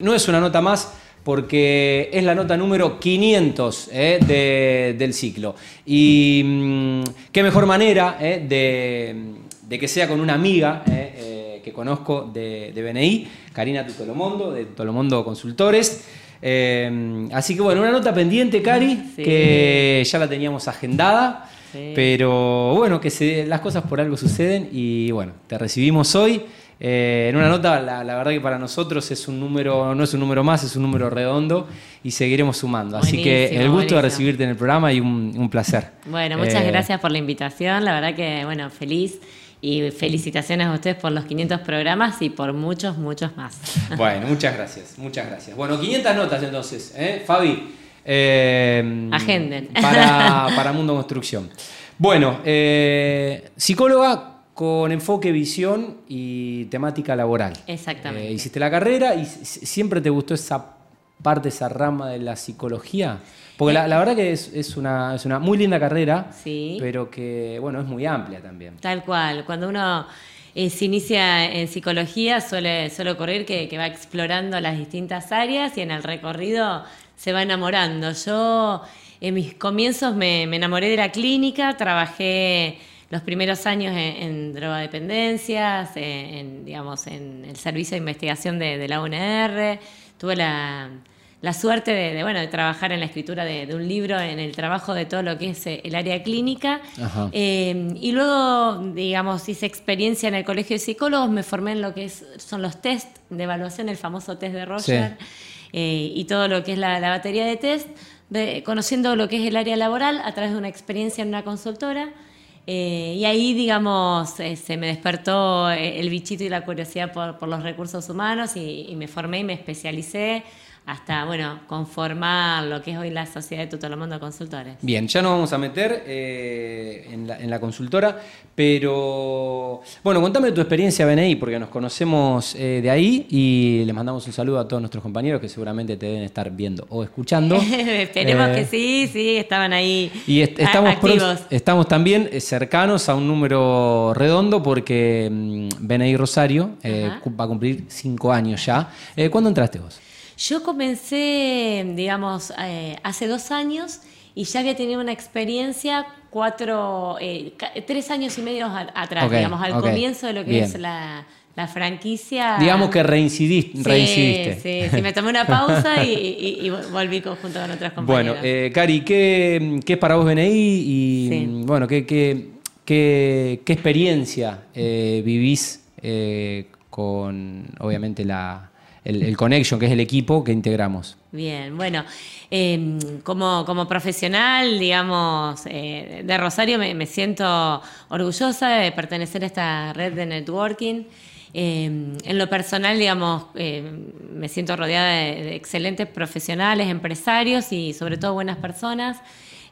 No es una nota más porque es la nota número 500 eh, del ciclo. Y mm, qué mejor manera eh, de, que sea con una amiga eh, que conozco de, BNI, Karina Tutolomondo, de Tutolomondo Consultores. así que bueno, una nota pendiente, Cari, que ya la teníamos agendada. Pero bueno, que las cosas por algo suceden y bueno, te recibimos hoy. Eh, en una nota, la, verdad que para nosotros es un número, no es un número más, es un número redondo y seguiremos sumando. Así que el gusto de recibirte en el programa y un, placer. Bueno, muchas eh, gracias por la invitación, la verdad que, bueno, feliz y felicitaciones a ustedes por los 500 programas y por muchos, muchos más. Bueno, muchas gracias, muchas gracias. Bueno, 500 notas entonces, ¿eh? Fabi. Agenden. Para, para Mundo Construcción. Bueno, psicóloga con enfoque, visión y temática laboral. Exactamente. Eh, hiciste la carrera y siempre te gustó esa parte, esa rama de la psicología. Porque la, verdad que es, una, es una muy linda carrera, sí. pero que, bueno, es muy amplia también. Tal cual. Cuando uno eh, se inicia en psicología suele, suele ocurrir que, va explorando las distintas áreas y en el recorrido se va enamorando. Yo en mis comienzos me, me enamoré de la clínica, trabajé los primeros años en, drogadependencias, en, digamos, en el servicio de investigación de, la UNR. Tuve la, suerte de, bueno, de trabajar en la escritura de, un libro, en el trabajo de todo lo que es eh, el área clínica. Eh, y luego, digamos, hice experiencia en el Colegio de Psicólogos, me formé en lo que son los test de evaluación, el famoso test de Roger, eh, y todo lo que es la, batería de test, conociendo lo que es el área laboral a través de una experiencia en una consultora. Eh, y ahí, digamos, eh, se me despertó eh, el bichito y la curiosidad por, los recursos humanos y, me formé y me especialicé hasta, bueno, conformar lo que es hoy la Sociedad de Tutolomundo Consultores. Bien, ya nos vamos a meter eh, en, la, consultora, pero bueno, contame tu experiencia BNI, porque nos conocemos eh, de ahí y le mandamos un saludo a todos nuestros compañeros que seguramente te deben estar viendo o escuchando. Esperemos que eh, sí, sí, estaban ahí. Y estamos, estamos también cercanos a un número redondo porque mm, BNI Rosario va a cumplir cinco años ya. ¿Cuándo entraste vos? Yo comencé, digamos, eh, hace dos años y ya había tenido una experiencia cuatro, eh, tres años y medio atrás, digamos, al comienzo de lo que es la, franquicia. Digamos que reincidiste. Sí, sí, sí, me tomé una pausa y, volví junto con otras compañeras. Bueno, eh, Cari, ¿qué, es para vos BNI? Y bueno, ¿qué, qué, experiencia vivís con, obviamente, la el, Connection, que es el equipo que integramos. Bien, bueno, em, como, como, profesional, digamos, eh, de Rosario me, siento orgullosa de pertenecer a esta red de networking. Em, en lo personal, digamos, em, me siento rodeada de, excelentes profesionales, empresarios y sobre todo buenas personas.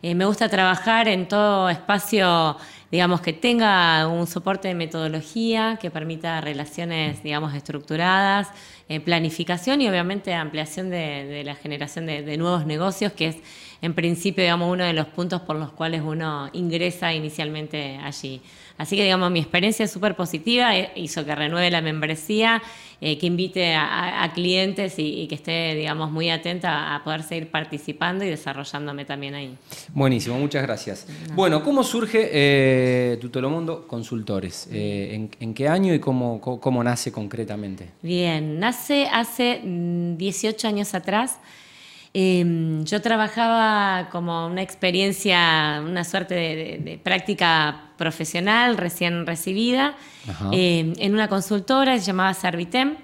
Eh, me gusta trabajar en todo espacio, digamos, que tenga un soporte de metodología, que permita relaciones, digamos, estructuradas, eh, planificación y obviamente ampliación de, la generación de, nuevos negocios, que es en principio, digamos, uno de los puntos por los cuales uno ingresa inicialmente allí. Así que, digamos, mi experiencia es súper positiva, eh, hizo que renueve la membresía, eh, que invite a, clientes y, que esté, digamos, muy atenta a poder seguir participando y desarrollándome también ahí. Buenísimo, muchas gracias. Bueno, ¿cómo surge eh, Tutolomundo Consultores? Eh, ¿en, qué año y cómo, cómo, nace concretamente? Bien, nace hace 18 mm, años atrás. Em, yo trabajaba como una experiencia, una suerte de, práctica profesional recién recibida em, en una consultora, se llamaba Servitem,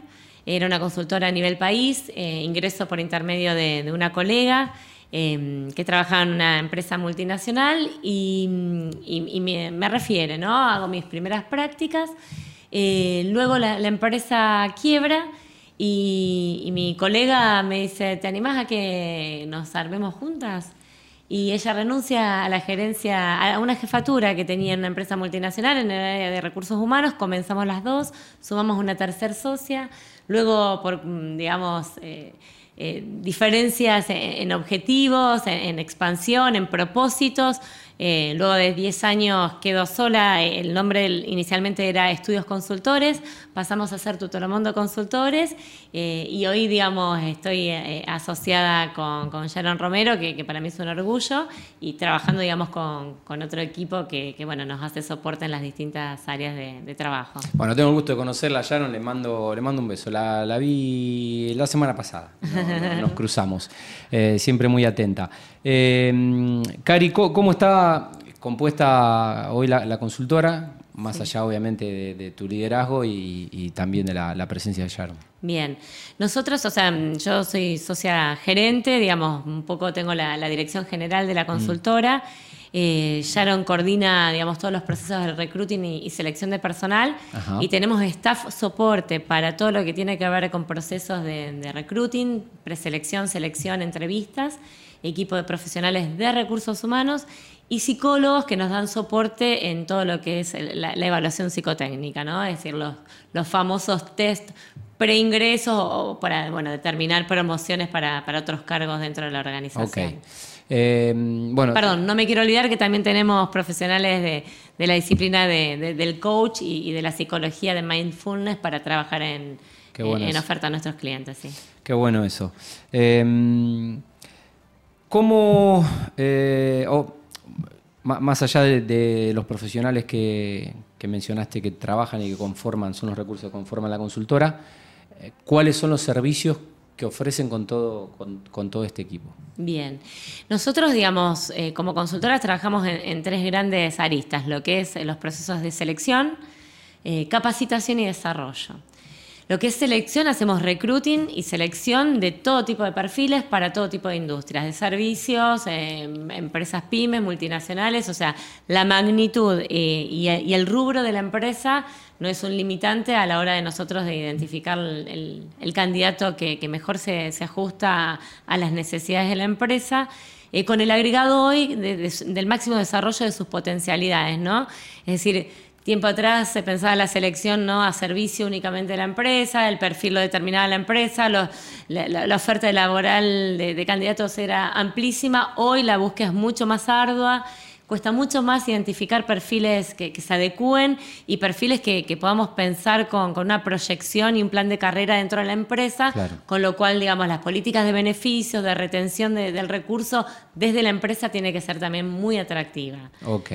era una consultora a nivel país, eh, ingreso por intermedio de, una colega em, que trabajaba en una empresa multinacional y, me, refiere, ¿no? Hago mis primeras prácticas, eh, luego la empresa quiebra y, mi colega me dice, ¿te animás a que nos armemos juntas? Y ella renuncia a la gerencia, a una jefatura que tenía en una empresa multinacional en el área de recursos humanos, comenzamos las dos, sumamos una tercer socia, luego por, mm, digamos, eh, eh, diferencias en, objetivos, en, expansión, en propósitos. Eh, luego de 10 años quedó sola, el nombre inicialmente era Estudios Consultores, pasamos a ser Tutoromondo Consultores eh, y hoy, digamos, estoy asociada con, con, Sharon Romero, que, para mí es un orgullo, y trabajando, digamos, con, otro equipo que, bueno, nos hace soporte en las distintas áreas de, trabajo. Bueno, tengo el gusto de conocerla, Sharon, le mando, le mando un beso. La, la vi la semana pasada. nos cruzamos. Eh, siempre muy atenta. Eh, Cari, ¿cómo está compuesta hoy la, consultora? Más allá, obviamente, de, tu liderazgo y, también de la, presencia de Sharon. Bien, nosotros, o sea, yo soy socia gerente, digamos, un poco tengo la, dirección general de la consultora. Eh, Sharon coordina, digamos, todos los procesos de recruiting y, selección de personal y tenemos staff soporte para todo lo que tiene que ver con procesos de, recruiting, preselección, selección, entrevistas, equipo de profesionales de recursos humanos y psicólogos que nos dan soporte en todo lo que es la, evaluación psicotécnica, ¿no? Es decir, los, los famosos test preingresos o para bueno, determinar promociones para, para otros cargos dentro de la organización. Eh, bueno, Perdón, no me quiero olvidar que también tenemos profesionales de, la disciplina del coach y, de la psicología de mindfulness para trabajar en, en oferta a nuestros clientes. Sí. Qué bueno eso. Eh, ¿Cómo, eh, más allá de, los profesionales que, que, mencionaste que trabajan y que conforman, son los recursos que conforman la consultora, cuáles son los servicios que ofrecen con todo, con, todo este equipo? Bien, nosotros, digamos, eh, como consultoras trabajamos en, tres grandes aristas, lo que es los procesos de selección, eh, capacitación y desarrollo. Lo que es selección, hacemos recruiting y selección de todo tipo de perfiles para todo tipo de industrias, de servicios, em, empresas pymes, multinacionales, o sea, la magnitud eh, y, el rubro de la empresa no es un limitante a la hora de nosotros de identificar el, candidato que, mejor se, ajusta a las necesidades de la empresa. Eh, con el agregado hoy del máximo desarrollo de sus potencialidades, ¿no? Es decir, Tiempo atrás se pensaba la selección no a servicio únicamente de la empresa, el perfil lo determinaba la empresa, la, oferta laboral de candidatos era amplísima, hoy la búsqueda es mucho más ardua cuesta mucho más identificar perfiles que, se adecúen y perfiles que, podamos pensar con, una proyección y un plan de carrera dentro de la empresa, con lo cual, digamos, las políticas de beneficios, de retención del recurso desde la empresa tiene que ser también muy atractiva. Ok.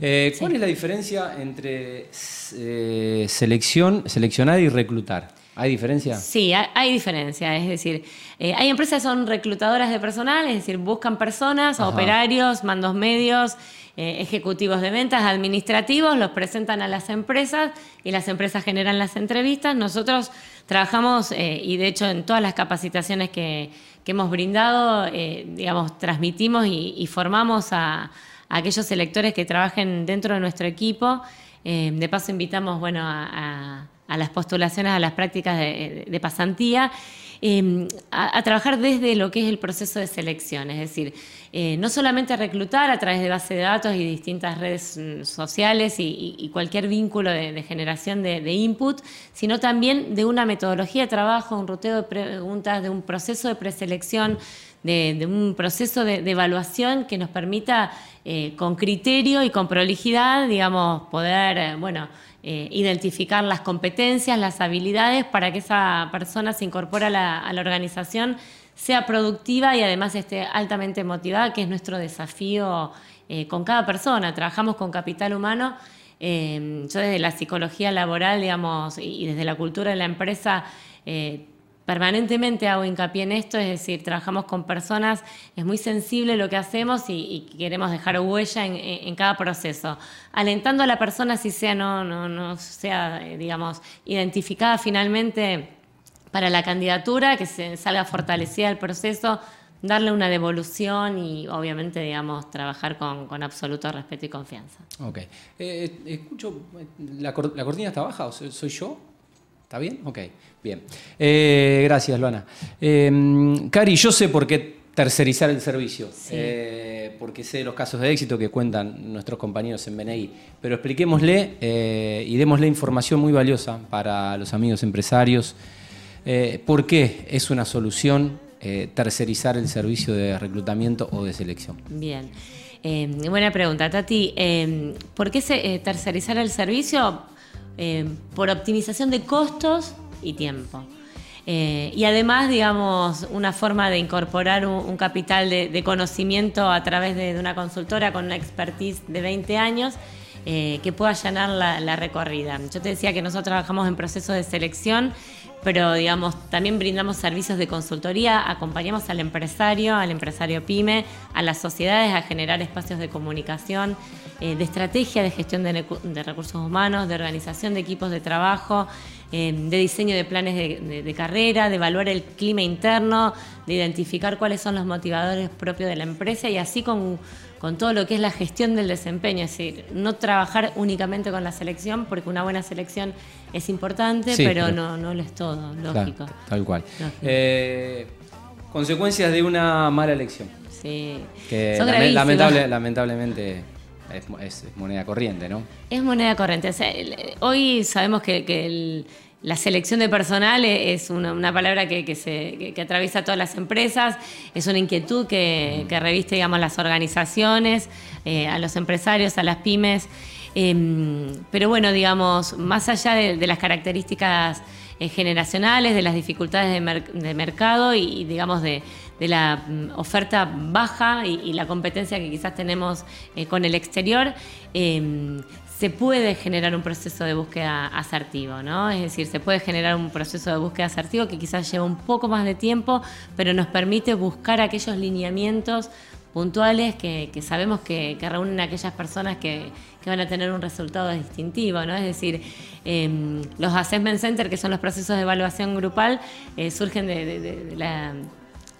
Eh, ¿Cuál es la diferencia entre eh, selección, seleccionar y reclutar? ¿Hay diferencia? Sí, hay, diferencia. Es decir, eh, hay empresas que son reclutadoras de personal, es decir, buscan personas, operarios, mandos medios, eh, ejecutivos de ventas, administrativos, los presentan a las empresas y las empresas generan las entrevistas. Nosotros trabajamos, eh, y de hecho en todas las capacitaciones que, hemos brindado, digamos, transmitimos y, formamos a, aquellos electores que trabajen dentro de nuestro equipo. de paso invitamos, bueno, a a las postulaciones, a las prácticas de, pasantía, em, a, trabajar desde lo que es el proceso de selección, es decir, eh, no solamente reclutar a través de base de datos y distintas redes mm, sociales y, cualquier vínculo de, generación de, input, sino también de una metodología de trabajo, un ruteo de preguntas, de un proceso de preselección, de, un proceso de, evaluación que nos permita eh, con criterio y con prolijidad, digamos, poder, eh, bueno, eh, identificar las competencias, las habilidades para que esa persona se incorpore a la, organización, sea productiva y además esté altamente motivada, que es nuestro desafío con cada persona. Trabajamos con capital humano. Yo desde la psicología laboral, digamos, y desde la cultura de la empresa, permanentemente hago hincapié en esto, es decir, trabajamos con personas, es muy sensible lo que hacemos y, queremos dejar huella en, cada proceso, alentando a la persona si sea no, no, no sea, eh, digamos, identificada finalmente para la candidatura, que se salga fortalecida el proceso, darle una devolución y obviamente, digamos, trabajar con, absoluto respeto y confianza. Ok. Eh, eh, escucho, ¿la, cortina está baja o soy yo? ¿Está bien? Ok, bien. Eh, gracias, Luana. Em, Cari, yo sé por qué tercerizar el servicio, eh, porque sé los casos de éxito que cuentan nuestros compañeros en BNI, pero expliquémosle eh, y démosle información muy valiosa para los amigos empresarios Eh, ¿Por qué es una solución eh, tercerizar el servicio de reclutamiento o de selección? Bien. buena pregunta, Tati. ¿Por qué se, tercerizar el servicio? Por optimización de costos y tiempo. y además, digamos, una forma de incorporar un, capital de, conocimiento a través de, una consultora con una expertise de 20 años eh, que pueda allanar la, recorrida. Yo te decía que nosotros trabajamos en proceso de selección, pero digamos, también brindamos servicios de consultoría, acompañamos al empresario, al empresario pyme, a las sociedades a generar espacios de comunicación, eh, de estrategia de gestión de, recursos humanos, de organización de equipos de trabajo, eh, de diseño de planes de, carrera, de evaluar el clima interno, de identificar cuáles son los motivadores propios de la empresa y así con con todo lo que es la gestión del desempeño, es decir, no trabajar únicamente con la selección, porque una buena selección es importante, pero, No, no lo es todo, lógico. tal cual. Eh, consecuencias de una mala elección. Sí. Que lamentable, lamentablemente es, moneda corriente, ¿no? Es moneda corriente. hoy sabemos que, que la selección de personal es una, palabra que, se, atraviesa todas las empresas, es una inquietud que, reviste digamos, las organizaciones, eh, a los empresarios, a las pymes. Em, pero bueno, digamos, más allá de, las características eh, generacionales, de las dificultades de, mercado y, digamos, de, la mm, oferta baja y, la competencia que quizás tenemos eh, con el exterior, em, se puede generar un proceso de búsqueda asertivo, ¿no? Es decir, se puede generar un proceso de búsqueda asertivo que quizás lleva un poco más de tiempo, pero nos permite buscar aquellos lineamientos puntuales que, sabemos que, reúnen a aquellas personas que, van a tener un resultado distintivo, ¿no? Es decir, em, los assessment centers, que son los procesos de evaluación grupal, eh, surgen de, la,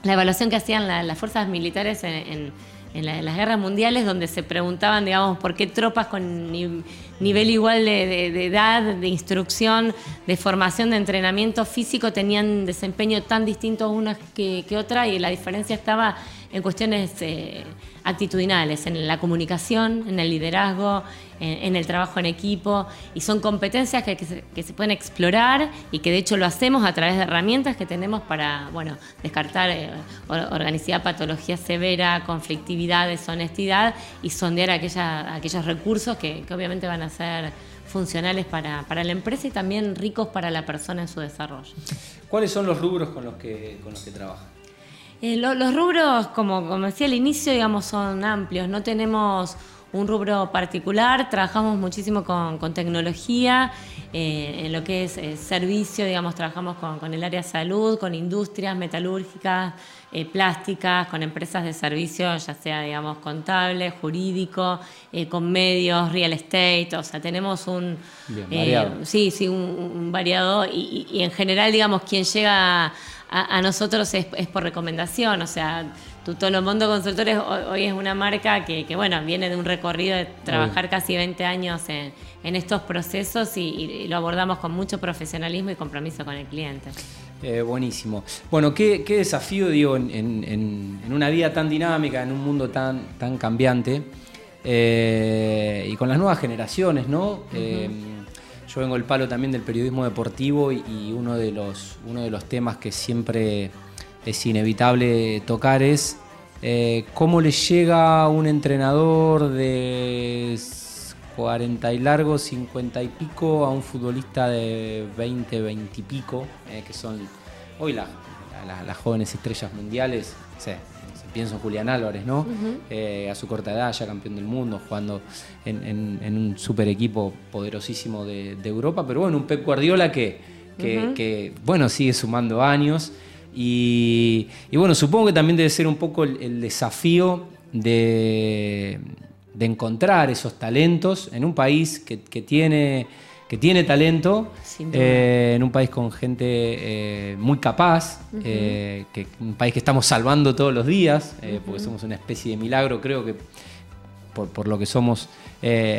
evaluación que hacían las fuerzas militares en en, las guerras mundiales donde se preguntaban, digamos, por qué tropas con nivel igual de, edad, de instrucción, de formación, de entrenamiento físico tenían desempeño tan distinto unas que, que otras y la diferencia estaba en cuestiones eh, actitudinales, en la comunicación, en el liderazgo, en, el trabajo en equipo, y son competencias que, se, pueden explorar y que de hecho lo hacemos a través de herramientas que tenemos para bueno, descartar eh, organicidad, patología severa, conflictividad, deshonestidad y sondear aquella, aquellos recursos que, obviamente van a ser funcionales para, para, la empresa y también ricos para la persona en su desarrollo. ¿Cuáles son los rubros con los que, con los que trabajan? Eh, los rubros, como, como decía al inicio, digamos, son amplios. No tenemos un rubro particular, trabajamos muchísimo con, tecnología, eh, en lo que es eh, servicio, digamos, trabajamos con, el área salud, con industrias metalúrgicas, plásticas, con empresas de servicio, ya sea, digamos, contable, jurídico, con medios, real estate, o sea, tenemos un... sí, sí, un, variado y, y, en general, digamos, quien llega a, nosotros es, por recomendación, o sea, Tutolo Mondo Consultores hoy, es una marca que, bueno, viene de un recorrido de trabajar casi 20 años en, estos procesos y, lo abordamos con mucho profesionalismo y compromiso con el cliente. Eh, buenísimo. Bueno, qué, desafío, digo, en, una vida tan dinámica, en un mundo tan, tan cambiante eh, y con las nuevas generaciones, ¿no? Yo vengo el palo también del periodismo deportivo y, uno, de los, uno de los temas que siempre es inevitable tocar es eh, cómo le llega un entrenador de 40 y largo, 50 y pico, a un futbolista de 20, 20 y pico, que son hoy las jóvenes estrellas mundiales. Sí, pienso en Julián Álvarez, ¿no? Eh, a su corta edad, ya campeón del mundo, jugando en, un super equipo poderosísimo de, Europa, pero bueno, un Pep Guardiola que, que, bueno, sigue sumando años. Y, bueno, supongo que también debe ser un poco el, desafío de, encontrar esos talentos en un país que tiene que tiene talento, eh, en un país con gente eh, muy capaz, eh, que, un país que estamos salvando todos los días, porque somos una especie de milagro, creo que por, lo que somos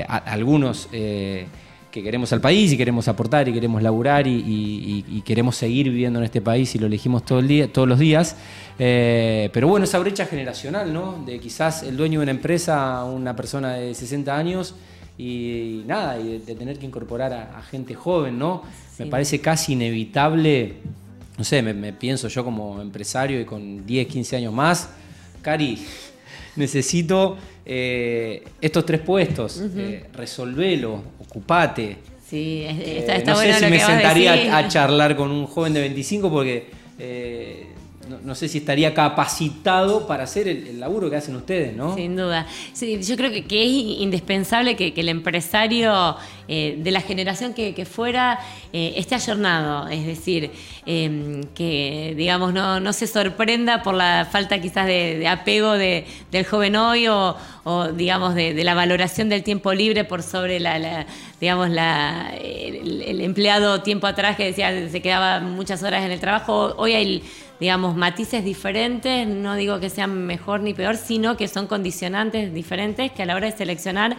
algunos que queremos al país y queremos aportar y queremos laburar y, queremos seguir viviendo en este país y lo elegimos todo el día, todos los días. pero bueno, esa brecha generacional, ¿no? De quizás el dueño de una empresa, una persona de 60 años, y, nada, y de, tener que incorporar a, gente joven, ¿no? Me parece casi inevitable no sé, me, pienso yo como empresario y con 10, 15 años más, Cari, necesito eh, estos tres puestos, eh, resolvelo, ocupate. Sí, está, está no sé si me sentaría a charlar con un joven de 25 porque no, sé si estaría capacitado para hacer el, laburo que hacen ustedes, ¿no? Sin duda. Sí, yo creo que, es indispensable que, el empresario eh, de la generación que, fuera eh, esté ayornado, es decir, em, que digamos no, se sorprenda por la falta quizás de, apego del joven hoy o, digamos de, la valoración del tiempo libre por sobre la, digamos la, el, empleado tiempo atrás que decía se quedaba muchas horas en el trabajo. Hoy hay digamos, matices diferentes, no digo que sean mejor ni peor, sino que son condicionantes diferentes que a la hora de seleccionar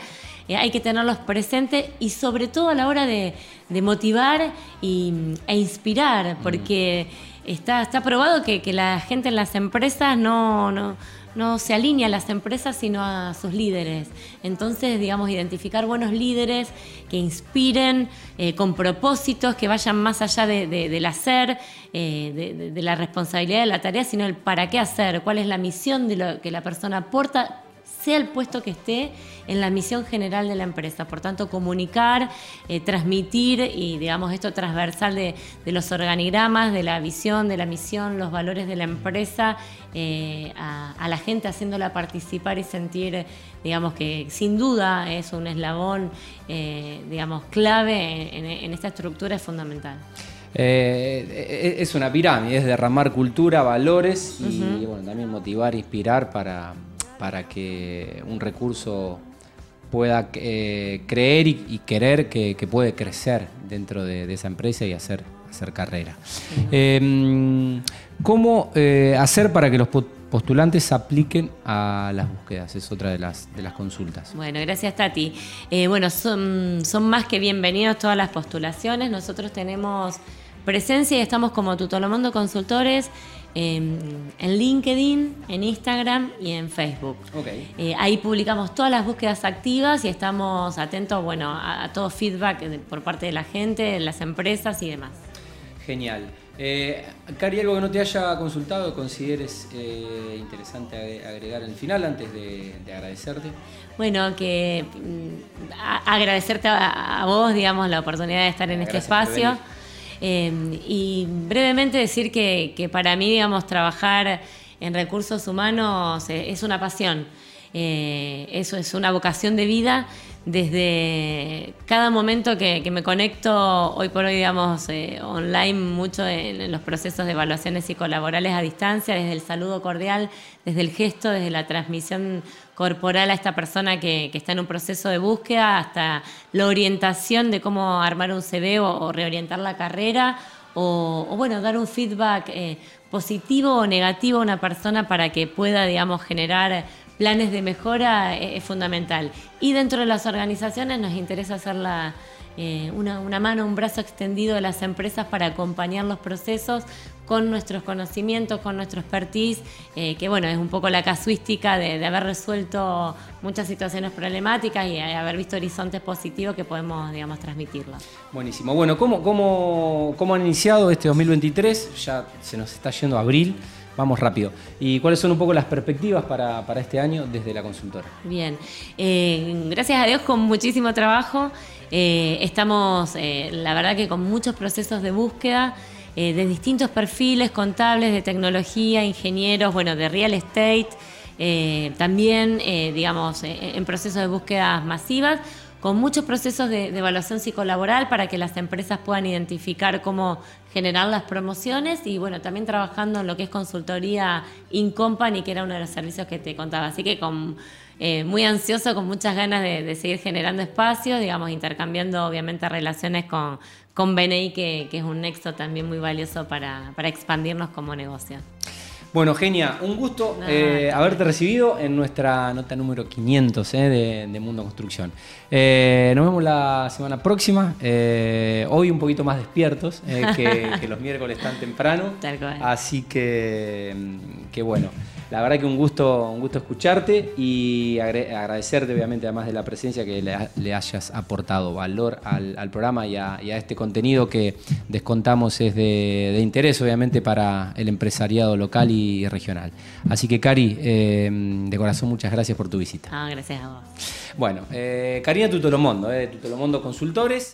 eh, hay que tenerlos presentes y sobre todo a la hora de, motivar y, e inspirar, porque está, está probado que, que, la gente en las empresas no, no no se alinea a las empresas sino a sus líderes. Entonces, digamos, identificar buenos líderes que inspiren eh, con propósitos, que vayan más allá del hacer, eh, de, la responsabilidad de la tarea, sino el para qué hacer, cuál es la misión de lo que la persona aporta sea el puesto que esté en la misión general de la empresa. Por tanto, comunicar, eh, transmitir y, digamos, esto transversal de, los organigramas, de la visión, de la misión, los valores de la empresa, eh, a, la gente haciéndola participar y sentir, digamos, que sin duda es un eslabón, eh, digamos, clave en, esta estructura es fundamental. es una pirámide, es derramar cultura, valores y bueno, también motivar, inspirar para, para que un recurso pueda eh, creer y, querer que, puede crecer dentro de, esa empresa y hacer, hacer carrera. Em, ¿Cómo eh, hacer para que los postulantes apliquen a las búsquedas? Es otra de las, de las consultas. Bueno, gracias Tati. Eh, bueno, son, son más que bienvenidos todas las postulaciones. Nosotros tenemos presencia y estamos como Tutolomondo Consultores en, LinkedIn, en Instagram y en Facebook. Eh, ahí publicamos todas las búsquedas activas y estamos atentos bueno, a, todo feedback por parte de la gente, de las empresas y demás. Genial. Eh, Cari, algo que no te haya consultado, consideres eh, interesante agregar el final antes de, agradecerte. Bueno, que mm, agradecerte a, vos, digamos, la oportunidad de estar en este espacio. Em, y brevemente decir que, para mí, digamos, trabajar en recursos humanos eh, es una pasión. Eh, eso es una vocación de vida desde cada momento que, me conecto, hoy por hoy, digamos, eh, online, mucho en, los procesos de evaluaciones psicolaborales a distancia, desde el saludo cordial, desde el gesto, desde la transmisión corporal a esta persona que, está en un proceso de búsqueda, hasta la orientación de cómo armar un CV o, reorientar la carrera, o, bueno, dar un feedback eh, positivo o negativo a una persona para que pueda, digamos, generar planes de mejora es, fundamental. Y dentro de las organizaciones nos interesa hacer eh, una, mano, un brazo extendido de las empresas para acompañar los procesos con nuestros conocimientos, con nuestro expertise, eh, que bueno, es un poco la casuística de, haber resuelto muchas situaciones problemáticas y haber visto horizontes positivos que podemos, digamos, transmitirlo. Buenísimo. Bueno, ¿cómo, cómo, cómo han iniciado este 2023? Ya se nos está yendo abril. Vamos rápido. ¿Y cuáles son un poco las perspectivas para, este año desde la consultora? Bien, eh, gracias a Dios con muchísimo trabajo. Eh, estamos, eh, la verdad que con muchos procesos de búsqueda de distintos perfiles contables, de tecnología, ingenieros, bueno, de real estate, también, digamos, en procesos de búsquedas masivas con muchos procesos de, evaluación psicolaboral para que las empresas puedan identificar cómo generar las promociones y bueno, también trabajando en lo que es consultoría in company, que era uno de los servicios que te contaba. Así que eh, muy ansioso, con muchas ganas de, seguir generando espacios, digamos, intercambiando obviamente relaciones con, con BNI, que, es un nexo también muy valioso para, para expandirnos como negocio. Bueno, Genia, un gusto eh, haberte recibido en nuestra nota número 500 eh, de, Mundo Construcción. Eh, nos vemos la semana próxima, hoy un poquito más despiertos, que, que, los miércoles tan temprano. Tal cual. Así que, que bueno. La verdad que un gusto, un gusto escucharte y agradecerte obviamente además de la presencia que le, hayas aportado valor al, programa y a, este contenido que descontamos es de, interés obviamente para el empresariado local y regional. Así que Cari, eh, de corazón muchas gracias por tu visita. Ah, gracias a vos. Bueno, eh, Karina Tutolomondo, eh, Tutolomondo Consultores.